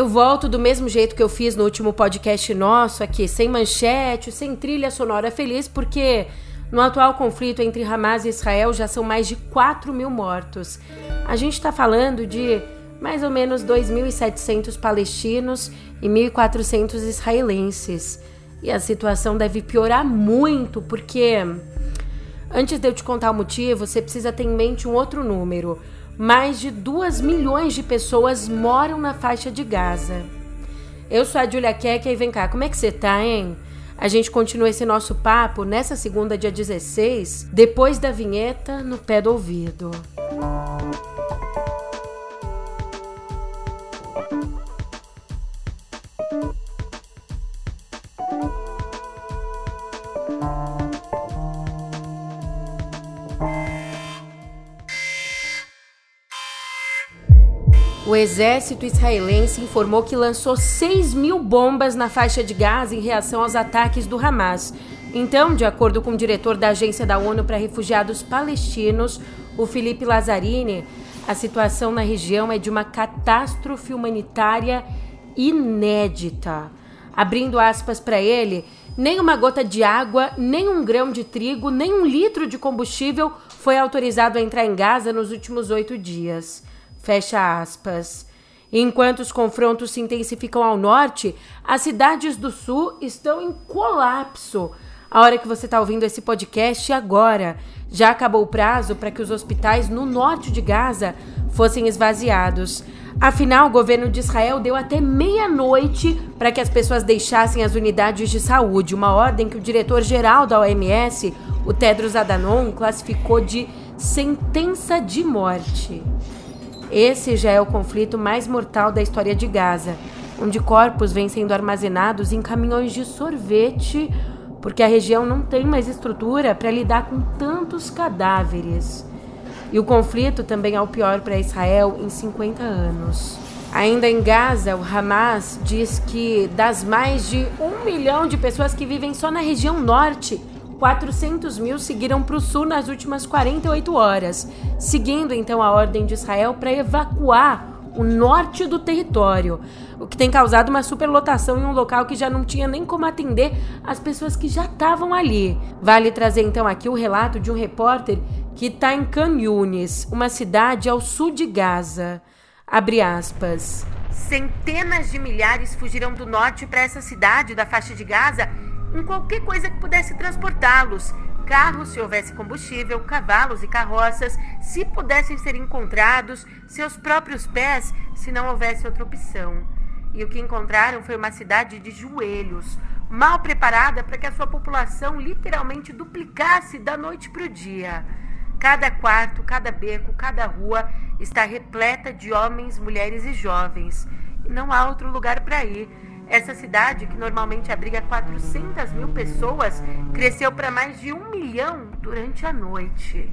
Eu volto do mesmo jeito que eu fiz no último podcast nosso aqui, sem manchete, sem trilha sonora feliz, porque no atual conflito entre Hamas e Israel já são mais de 4 mil mortos. A gente está falando de mais ou menos 2.700 palestinos e 1.400 israelenses. E a situação deve piorar muito, porque antes de eu te contar o motivo, você precisa ter em mente um outro número. Mais de 2 milhões de pessoas moram na faixa de Gaza. Eu sou a Julia Keck e vem cá, como é que você tá, hein? A gente continua esse nosso papo nessa segunda, dia 16, depois da vinheta no pé do ouvido. Exército israelense informou que lançou 6 mil bombas na faixa de Gaza em reação aos ataques do Hamas. Então, de acordo com o diretor da Agência da ONU para Refugiados Palestinos, o Felipe Lazzarini, a situação na região é de uma catástrofe humanitária inédita. Abrindo aspas para ele, nem uma gota de água, nem um grão de trigo, nem um litro de combustível foi autorizado a entrar em Gaza nos últimos oito dias. Fecha aspas. Enquanto os confrontos se intensificam ao norte, as cidades do sul estão em colapso. A hora que você está ouvindo esse podcast agora, já acabou o prazo para que os hospitais no norte de Gaza fossem esvaziados. Afinal, o governo de Israel deu até meia-noite para que as pessoas deixassem as unidades de saúde, uma ordem que o diretor-geral da OMS, o Tedros Adhanom, classificou de sentença de morte. Esse já é o conflito mais mortal da história de Gaza, onde corpos vêm sendo armazenados em caminhões de sorvete, porque a região não tem mais estrutura para lidar com tantos cadáveres. E o conflito também é o pior para Israel em 50 anos. Ainda em Gaza, o Hamas diz que das mais de um milhão de pessoas que vivem só na região norte, 400 mil seguiram para o sul nas últimas 48 horas, seguindo então a ordem de Israel para evacuar o norte do território, o que tem causado uma superlotação em um local que já não tinha nem como atender as pessoas que já estavam ali. Vale trazer então aqui o relato de um repórter que está em Khan Yunis, uma cidade ao sul de Gaza. Abre aspas. Centenas de milhares fugiram do norte para essa cidade da faixa de Gaza em qualquer coisa que pudesse transportá-los. Carros, se houvesse combustível, cavalos e carroças, se pudessem ser encontrados, seus próprios pés, se não houvesse outra opção. E o que encontraram foi uma cidade de joelhos, mal preparada para que a sua população literalmente duplicasse da noite para o dia. Cada quarto, cada beco, cada rua está repleta de homens, mulheres e jovens. E não há outro lugar para ir essa cidade, que normalmente abriga 400 mil pessoas, cresceu para mais de um milhão durante a noite.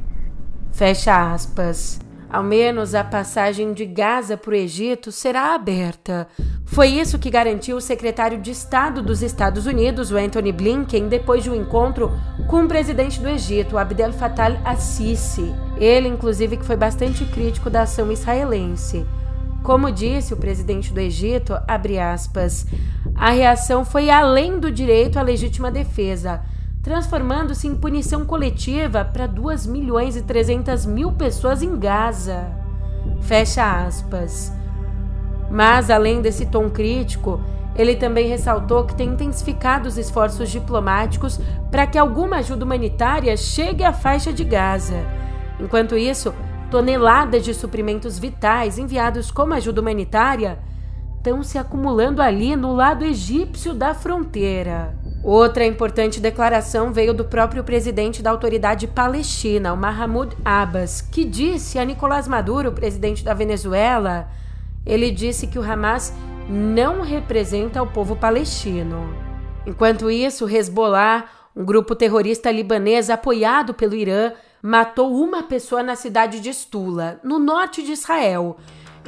Fecha aspas. Ao menos a passagem de Gaza para o Egito será aberta. Foi isso que garantiu o secretário de Estado dos Estados Unidos, Anthony Blinken, depois de um encontro com o presidente do Egito, Abdel Fattah al-Sisi. Ele, inclusive, que foi bastante crítico da ação israelense. Como disse o presidente do Egito, aspas, a reação foi além do direito à legítima defesa, transformando-se em punição coletiva para 2 milhões e 300 mil pessoas em Gaza. Fecha aspas. Mas, além desse tom crítico, ele também ressaltou que tem intensificado os esforços diplomáticos para que alguma ajuda humanitária chegue à faixa de Gaza. Enquanto isso, Toneladas de suprimentos vitais enviados como ajuda humanitária estão se acumulando ali no lado egípcio da fronteira. Outra importante declaração veio do próprio presidente da autoridade palestina, o Mahmoud Abbas, que disse a Nicolás Maduro, presidente da Venezuela, ele disse que o Hamas não representa o povo palestino. Enquanto isso, Hezbollah, um grupo terrorista libanês apoiado pelo Irã, matou uma pessoa na cidade de Stula, no norte de Israel.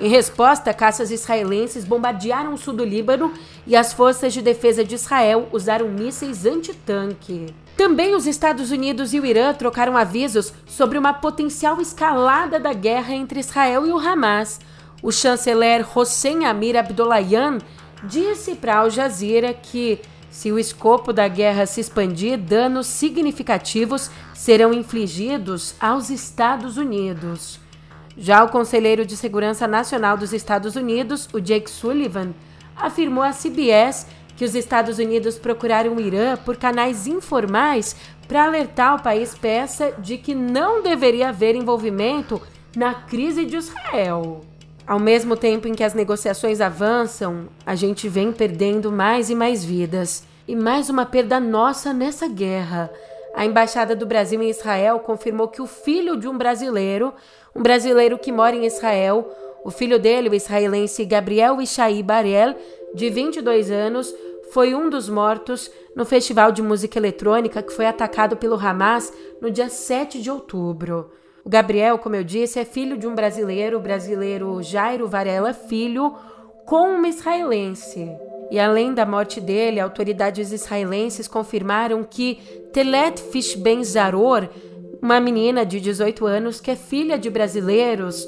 Em resposta, caças israelenses bombardearam o sul do Líbano e as forças de defesa de Israel usaram mísseis antitanque. Também os Estados Unidos e o Irã trocaram avisos sobre uma potencial escalada da guerra entre Israel e o Hamas. o chanceler Hossein Amir Abdollahian disse para Al Jazeera que, se o escopo da guerra se expandir, danos significativos serão infligidos aos Estados Unidos. Já o conselheiro de Segurança Nacional dos Estados Unidos, o Jake Sullivan, afirmou à CBS que os Estados Unidos procuraram o Irã por canais informais para alertar o país peça de que não deveria haver envolvimento na crise de Israel. Ao mesmo tempo em que as negociações avançam, a gente vem perdendo mais e mais vidas. E mais uma perda nossa nessa guerra. A embaixada do Brasil em Israel confirmou que o filho de um brasileiro, um brasileiro que mora em Israel, o filho dele, o israelense Gabriel Ishaí Barel, de 22 anos, foi um dos mortos no festival de música eletrônica que foi atacado pelo Hamas no dia 7 de outubro. O Gabriel, como eu disse, é filho de um brasileiro, o brasileiro Jairo Varela Filho, com uma israelense. E além da morte dele, autoridades israelenses confirmaram que Telet Fishben Zaror, uma menina de 18 anos que é filha de brasileiros,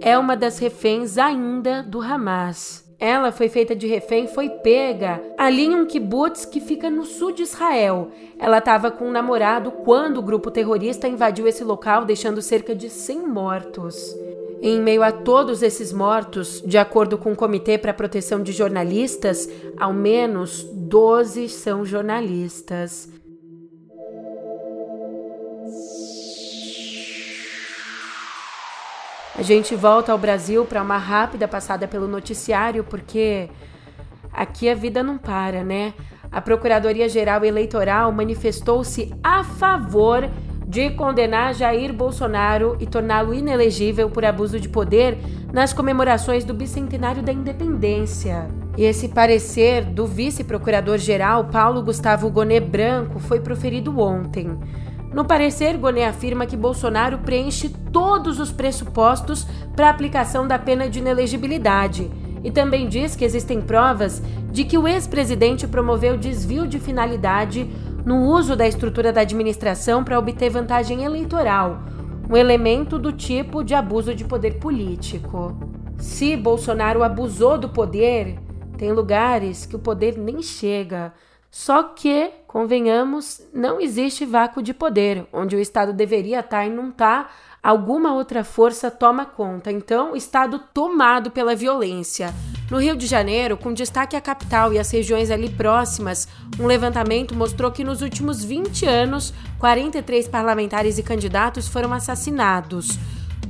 é uma das reféns ainda do Hamas. Ela foi feita de refém, foi pega ali em um kibbutz que fica no sul de Israel. Ela estava com um namorado quando o grupo terrorista invadiu esse local, deixando cerca de 100 mortos. Em meio a todos esses mortos, de acordo com o Comitê para a Proteção de Jornalistas, ao menos 12 são jornalistas. Gente volta ao Brasil para uma rápida passada pelo noticiário, porque aqui a vida não para, né? A Procuradoria-Geral Eleitoral manifestou-se a favor de condenar Jair Bolsonaro e torná-lo inelegível por abuso de poder nas comemorações do bicentenário da independência. E esse parecer do vice-procurador-geral Paulo Gustavo Gonê Branco foi proferido ontem. No parecer, Gonet afirma que Bolsonaro preenche todos os pressupostos para a aplicação da pena de inelegibilidade e também diz que existem provas de que o ex-presidente promoveu desvio de finalidade no uso da estrutura da administração para obter vantagem eleitoral, um elemento do tipo de abuso de poder político. Se Bolsonaro abusou do poder, tem lugares que o poder nem chega. Só que, convenhamos, não existe vácuo de poder. Onde o Estado deveria estar e não está, alguma outra força toma conta. Então, Estado tomado pela violência. No Rio de Janeiro, com destaque à capital e às regiões ali próximas, um levantamento mostrou que nos últimos 20 anos, 43 parlamentares e candidatos foram assassinados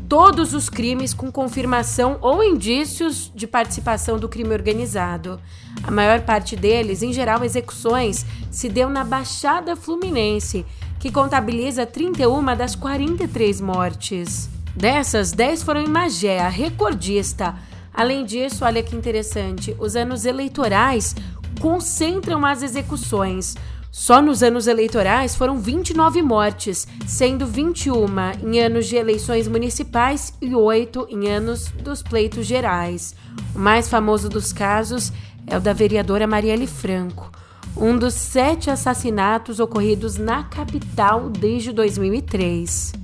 todos os crimes com confirmação ou indícios de participação do crime organizado. A maior parte deles, em geral execuções, se deu na Baixada Fluminense, que contabiliza 31 das 43 mortes. Dessas, 10 foram em Magé, a recordista. Além disso, olha que interessante, os anos eleitorais concentram as execuções. Só nos anos eleitorais foram 29 mortes, sendo 21 em anos de eleições municipais e 8 em anos dos pleitos gerais. O mais famoso dos casos é o da vereadora Marielle Franco, um dos sete assassinatos ocorridos na capital desde 2003.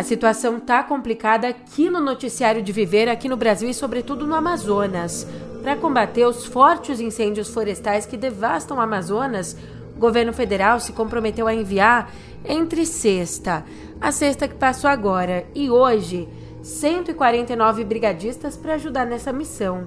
A situação tá complicada aqui no noticiário de viver, aqui no Brasil e sobretudo no Amazonas. Para combater os fortes incêndios florestais que devastam o Amazonas, o governo federal se comprometeu a enviar entre sexta, a sexta que passou agora e hoje, 149 brigadistas para ajudar nessa missão.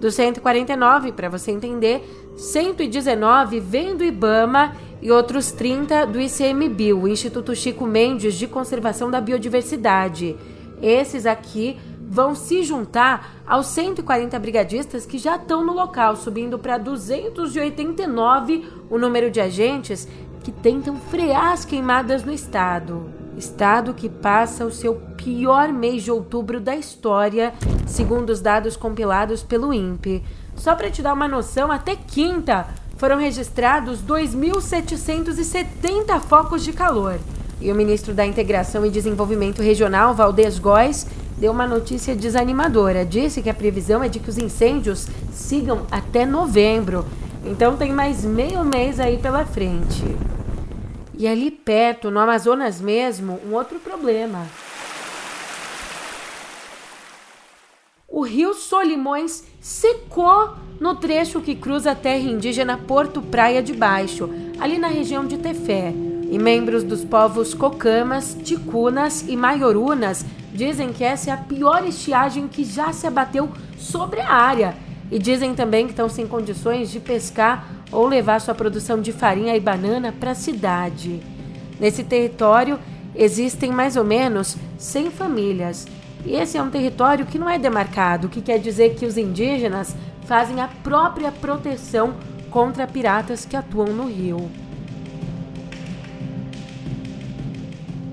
Dos 149, para você entender, 119 vêm do IBAMA e outros 30 do ICMBio, Instituto Chico Mendes de Conservação da Biodiversidade. Esses aqui vão se juntar aos 140 brigadistas que já estão no local, subindo para 289 o número de agentes que tentam frear as queimadas no estado. Estado que passa o seu pior mês de outubro da história, segundo os dados compilados pelo INPE. Só para te dar uma noção, até quinta foram registrados 2.770 focos de calor. E o ministro da Integração e Desenvolvimento Regional, Valdez Góes, deu uma notícia desanimadora. Disse que a previsão é de que os incêndios sigam até novembro. Então tem mais meio mês aí pela frente. E ali perto, no Amazonas mesmo, um outro problema. O rio Solimões secou no trecho que cruza a terra indígena Porto Praia de Baixo, ali na região de Tefé. E membros dos povos Cocamas, Ticunas e Maiorunas dizem que essa é a pior estiagem que já se abateu sobre a área. E dizem também que estão sem condições de pescar ou levar sua produção de farinha e banana para a cidade. Nesse território existem mais ou menos 100 famílias. E esse é um território que não é demarcado, o que quer dizer que os indígenas fazem a própria proteção contra piratas que atuam no rio.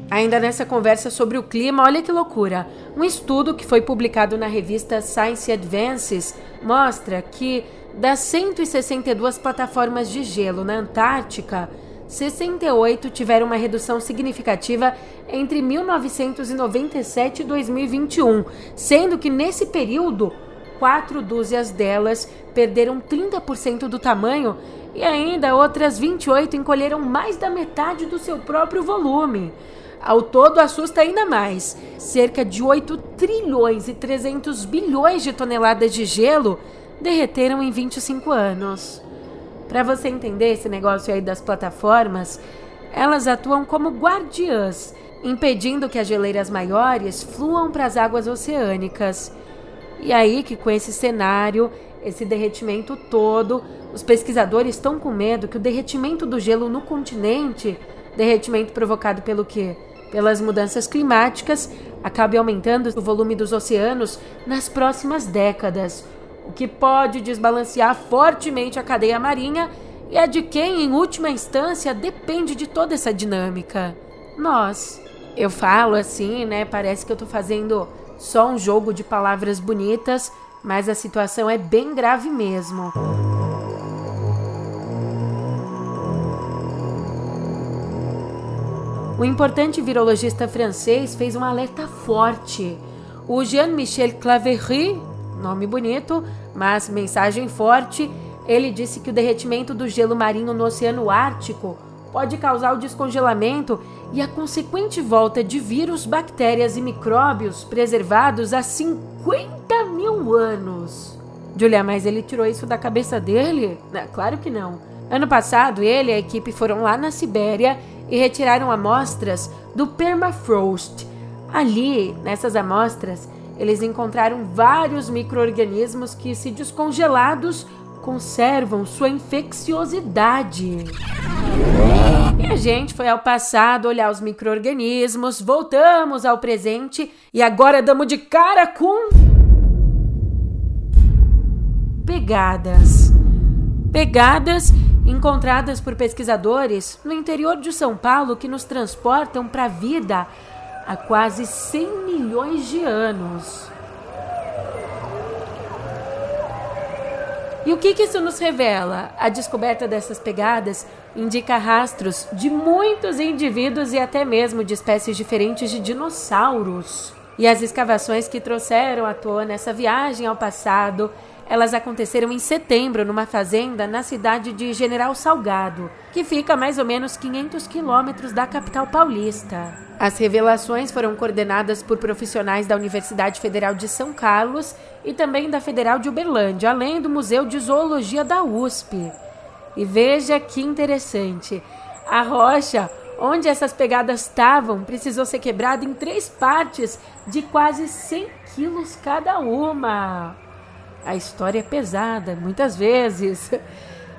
Ainda nessa conversa sobre o clima, olha que loucura! Um estudo que foi publicado na revista Science Advances mostra que das 162 plataformas de gelo na Antártica, 68 tiveram uma redução significativa entre 1997 e 2021, sendo que nesse período, quatro dúzias delas perderam 30% do tamanho e ainda outras 28 encolheram mais da metade do seu próprio volume. Ao todo, assusta ainda mais. Cerca de 8 trilhões e 300 bilhões de toneladas de gelo derreteram em 25 anos. Para você entender esse negócio aí das plataformas, elas atuam como guardiãs, impedindo que as geleiras maiores fluam para as águas oceânicas. E aí que com esse cenário, esse derretimento todo, os pesquisadores estão com medo que o derretimento do gelo no continente, derretimento provocado pelo quê? pelas mudanças climáticas, acabe aumentando o volume dos oceanos nas próximas décadas, o que pode desbalancear fortemente a cadeia marinha e a de quem, em última instância, depende de toda essa dinâmica. Nós. Eu falo assim, né? Parece que eu tô fazendo só um jogo de palavras bonitas, mas a situação é bem grave mesmo. O importante virologista francês fez um alerta forte. O Jean-Michel Claverie, nome bonito, mas mensagem forte, ele disse que o derretimento do gelo marinho no Oceano Ártico pode causar o descongelamento e a consequente volta de vírus, bactérias e micróbios preservados há 50 mil anos. Julia, mas ele tirou isso da cabeça dele? Claro que não. Ano passado, ele e a equipe foram lá na Sibéria e retiraram amostras do permafrost. Ali, nessas amostras, eles encontraram vários micro-organismos que, se descongelados, conservam sua infecciosidade. E a gente foi ao passado olhar os micro-organismos, voltamos ao presente e agora damos de cara com. Pegadas. Pegadas encontradas por pesquisadores no interior de São Paulo que nos transportam para a vida há quase 100 milhões de anos. E o que, que isso nos revela? A descoberta dessas pegadas indica rastros de muitos indivíduos e até mesmo de espécies diferentes de dinossauros. E as escavações que trouxeram à tona essa viagem ao passado elas aconteceram em setembro numa fazenda na cidade de General Salgado, que fica a mais ou menos 500 quilômetros da capital paulista. As revelações foram coordenadas por profissionais da Universidade Federal de São Carlos e também da Federal de Uberlândia, além do Museu de Zoologia da USP. E veja que interessante: a rocha onde essas pegadas estavam precisou ser quebrada em três partes de quase 100 quilos cada uma. A história é pesada, muitas vezes,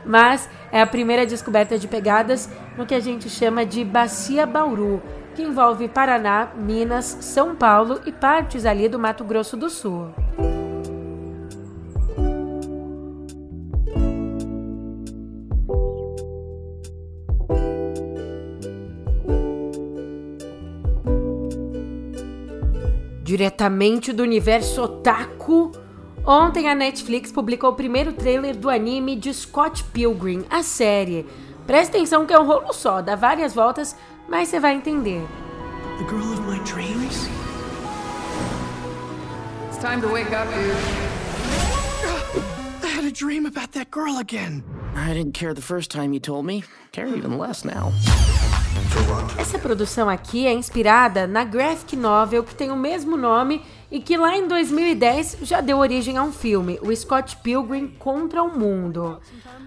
mas é a primeira descoberta de pegadas no que a gente chama de Bacia Bauru, que envolve Paraná, Minas, São Paulo e partes ali do Mato Grosso do Sul. Diretamente do universo otaku Ontem a Netflix publicou o primeiro trailer do anime de Scott Pilgrim, a série. Presta atenção que é um rolo só, dá várias voltas, mas você vai entender. The girl of my dreams? It's time to wake up, dude. I had a dream about that girl again. I didn't care the first time you told me. Care even less now. Essa produção aqui é inspirada na graphic novel que tem o mesmo nome e que lá em 2010 já deu origem a um filme, o Scott Pilgrim contra o Mundo.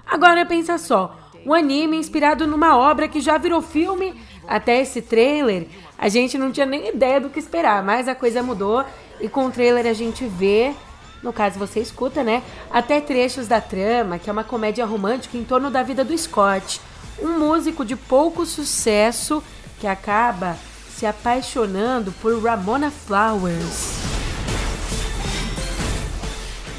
Agora pensa só, um anime inspirado numa obra que já virou filme, até esse trailer, a gente não tinha nem ideia do que esperar, mas a coisa mudou e com o trailer a gente vê, no caso você escuta, né, até trechos da trama, que é uma comédia romântica em torno da vida do Scott, um músico de pouco sucesso que acaba se apaixonando por Ramona Flowers.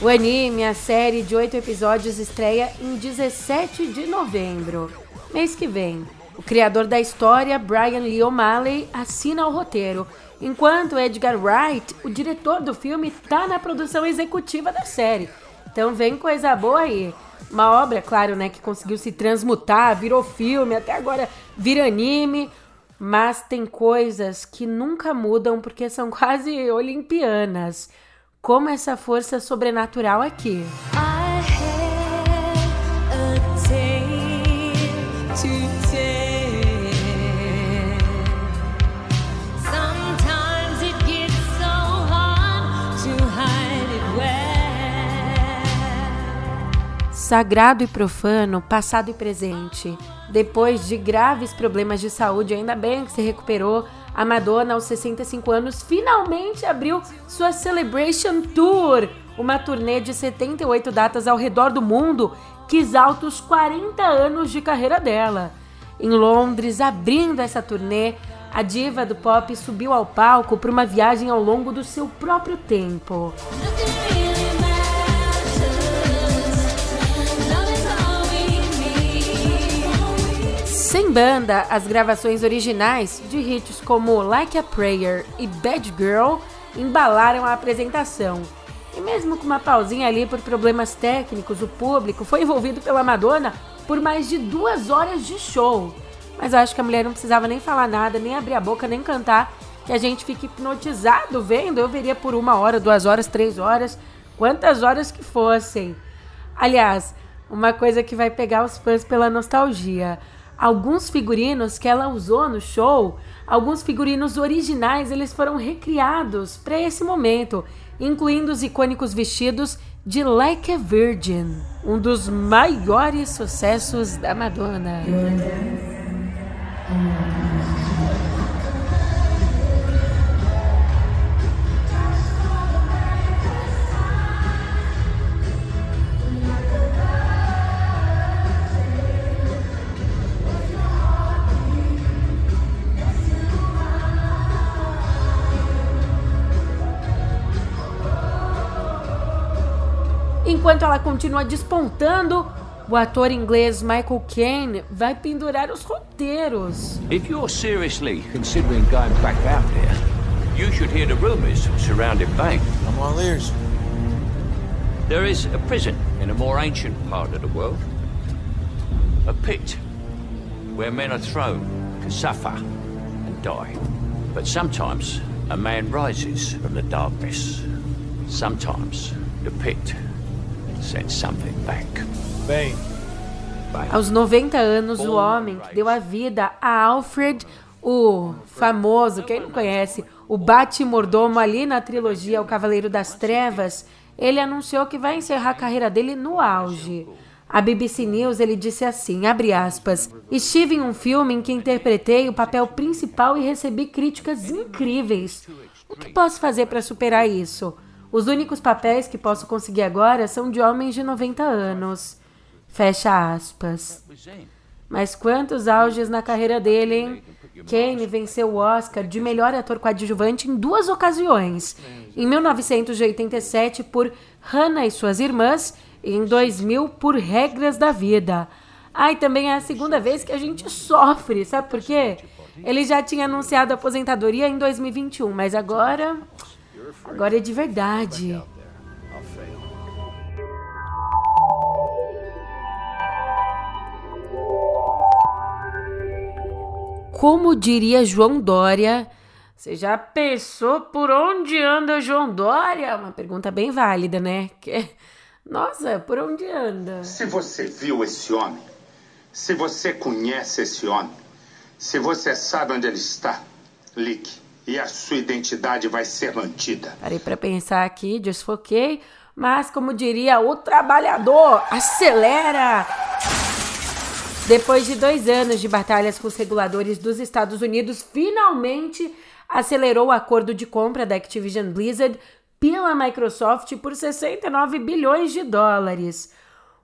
O anime, a série de oito episódios, estreia em 17 de novembro, mês que vem. O criador da história, Brian Lee O'Malley, assina o roteiro, enquanto Edgar Wright, o diretor do filme, está na produção executiva da série. Então vem coisa boa aí. Uma obra, claro, né, que conseguiu se transmutar, virou filme, até agora vira anime, mas tem coisas que nunca mudam porque são quase olimpianas como essa força sobrenatural aqui. Sagrado e profano, passado e presente. Depois de graves problemas de saúde, ainda bem que se recuperou, a Madonna, aos 65 anos, finalmente abriu sua Celebration Tour, uma turnê de 78 datas ao redor do mundo que exalta os 40 anos de carreira dela. Em Londres, abrindo essa turnê, a diva do pop subiu ao palco para uma viagem ao longo do seu próprio tempo. Sem banda, as gravações originais de hits como Like a Prayer e Bad Girl embalaram a apresentação. E mesmo com uma pausinha ali por problemas técnicos, o público foi envolvido pela Madonna por mais de duas horas de show. Mas eu acho que a mulher não precisava nem falar nada, nem abrir a boca, nem cantar, que a gente fique hipnotizado vendo. Eu veria por uma hora, duas horas, três horas, quantas horas que fossem. Aliás, uma coisa que vai pegar os fãs pela nostalgia alguns figurinos que ela usou no show, alguns figurinos originais, eles foram recriados para esse momento, incluindo os icônicos vestidos de Like a Virgin, um dos maiores sucessos da Madonna. Enquanto ela continua despontando, o ator inglês Michael Caine vai pendurar os roteiros. If you're seriously considering going back out there, you should hear the rumors surrounding Bane. I'm all ears. There is a prison in a more ancient part of the world. A pit where men are thrown to suffer and die. But sometimes a man rises from the darkness. Sometimes the pit something back. Bem. Aos 90 anos, o homem que deu a vida a Alfred, o famoso, quem não conhece, o Bate-Mordomo ali na trilogia O Cavaleiro das Trevas, ele anunciou que vai encerrar a carreira dele no auge. A BBC News ele disse assim, abre aspas, estive em um filme em que interpretei o papel principal e recebi críticas incríveis. O que posso fazer para superar isso? Os únicos papéis que posso conseguir agora são de homens de 90 anos. Fecha aspas. Mas quantos auges na carreira dele, hein? Kane venceu o Oscar de melhor ator coadjuvante em duas ocasiões. Em 1987 por Hannah e suas irmãs e em 2000 por Regras da Vida. E também é a segunda vez que a gente sofre, sabe por quê? Ele já tinha anunciado a aposentadoria em 2021, mas agora Agora é de verdade. Como diria João Dória, você já pensou por onde anda João Dória? Uma pergunta bem válida, né? Que... Nossa, por onde anda? Se você viu esse homem, se você conhece esse homem, Se você sabe onde ele está, ligue. E a sua identidade vai ser mantida. Parei para pensar aqui, desfoquei. Mas, como diria o trabalhador, acelera! Depois de dois anos de batalhas com os reguladores dos Estados Unidos, finalmente acelerou o acordo de compra da Activision Blizzard pela Microsoft por 69 bilhões de dólares.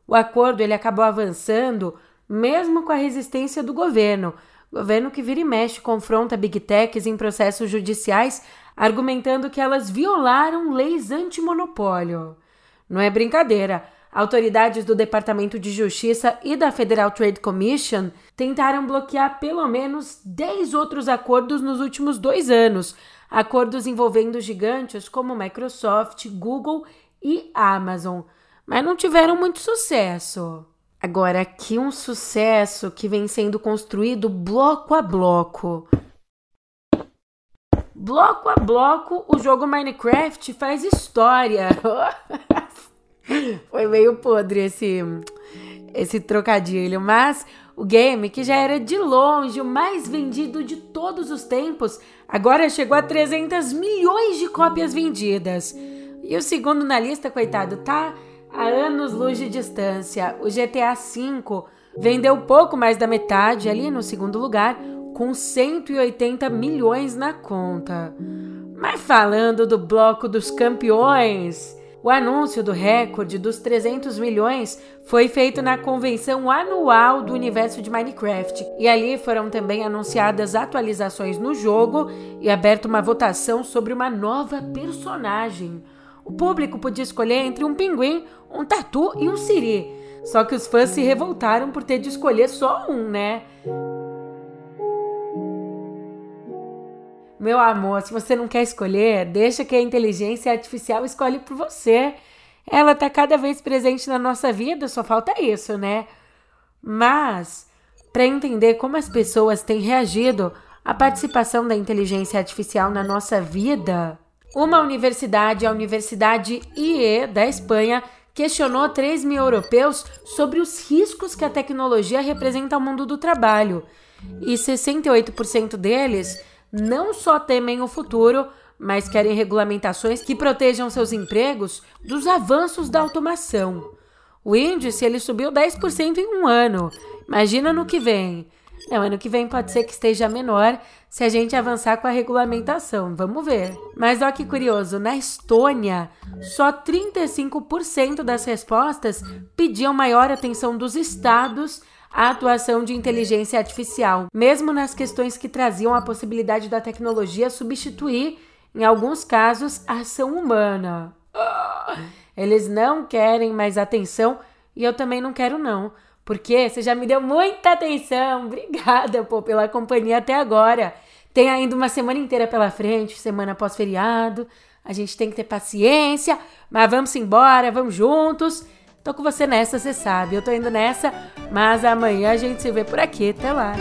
O acordo ele acabou avançando mesmo com a resistência do governo, governo que vira e mexe confronta Big Techs em processos judiciais, argumentando que elas violaram leis antimonopólio. Não é brincadeira. Autoridades do Departamento de Justiça e da Federal Trade Commission tentaram bloquear pelo menos 10 outros acordos nos últimos dois anos, acordos envolvendo gigantes como Microsoft, Google e Amazon, mas não tiveram muito sucesso. Agora, aqui um sucesso que vem sendo construído bloco a bloco. Bloco a bloco, o jogo Minecraft faz história. Foi meio podre esse, esse trocadilho, mas o game, que já era de longe o mais vendido de todos os tempos, agora chegou a 300 milhões de cópias vendidas. E o segundo na lista, coitado, tá a anos luz de distância. O GTA V vendeu pouco mais da metade, ali no segundo lugar, com 180 milhões na conta. Mas falando do bloco dos campeões, o anúncio do recorde dos 300 milhões foi feito na convenção anual do universo de Minecraft, e ali foram também anunciadas atualizações no jogo e aberta uma votação sobre uma nova personagem. O público podia escolher entre um pinguim, um tatu e um siri. Só que os fãs se revoltaram por ter de escolher só um, né? Meu amor, se você não quer escolher, deixa que a inteligência artificial escolhe por você. Ela tá cada vez presente na nossa vida, só falta isso, né? Mas, para entender como as pessoas têm reagido à participação da inteligência artificial na nossa vida, uma universidade, a Universidade IE da Espanha, questionou 3 mil europeus sobre os riscos que a tecnologia representa ao mundo do trabalho. E 68% deles não só temem o futuro, mas querem regulamentações que protejam seus empregos dos avanços da automação. O índice ele subiu 10% em um ano. Imagina no que vem. Não, ano que vem pode ser que esteja menor se a gente avançar com a regulamentação. Vamos ver. Mas olha que curioso, na Estônia, só 35% das respostas pediam maior atenção dos estados a atuação de inteligência artificial, mesmo nas questões que traziam a possibilidade da tecnologia substituir, em alguns casos, a ação humana. Eles não querem mais atenção e eu também não quero não, porque você já me deu muita atenção. Obrigada, pô, pela companhia até agora. Tem ainda uma semana inteira pela frente, semana pós-feriado. A gente tem que ter paciência, mas vamos embora, vamos juntos. Tô com você nessa, você sabe. Eu tô indo nessa, mas amanhã a gente se vê por aqui. Até lá.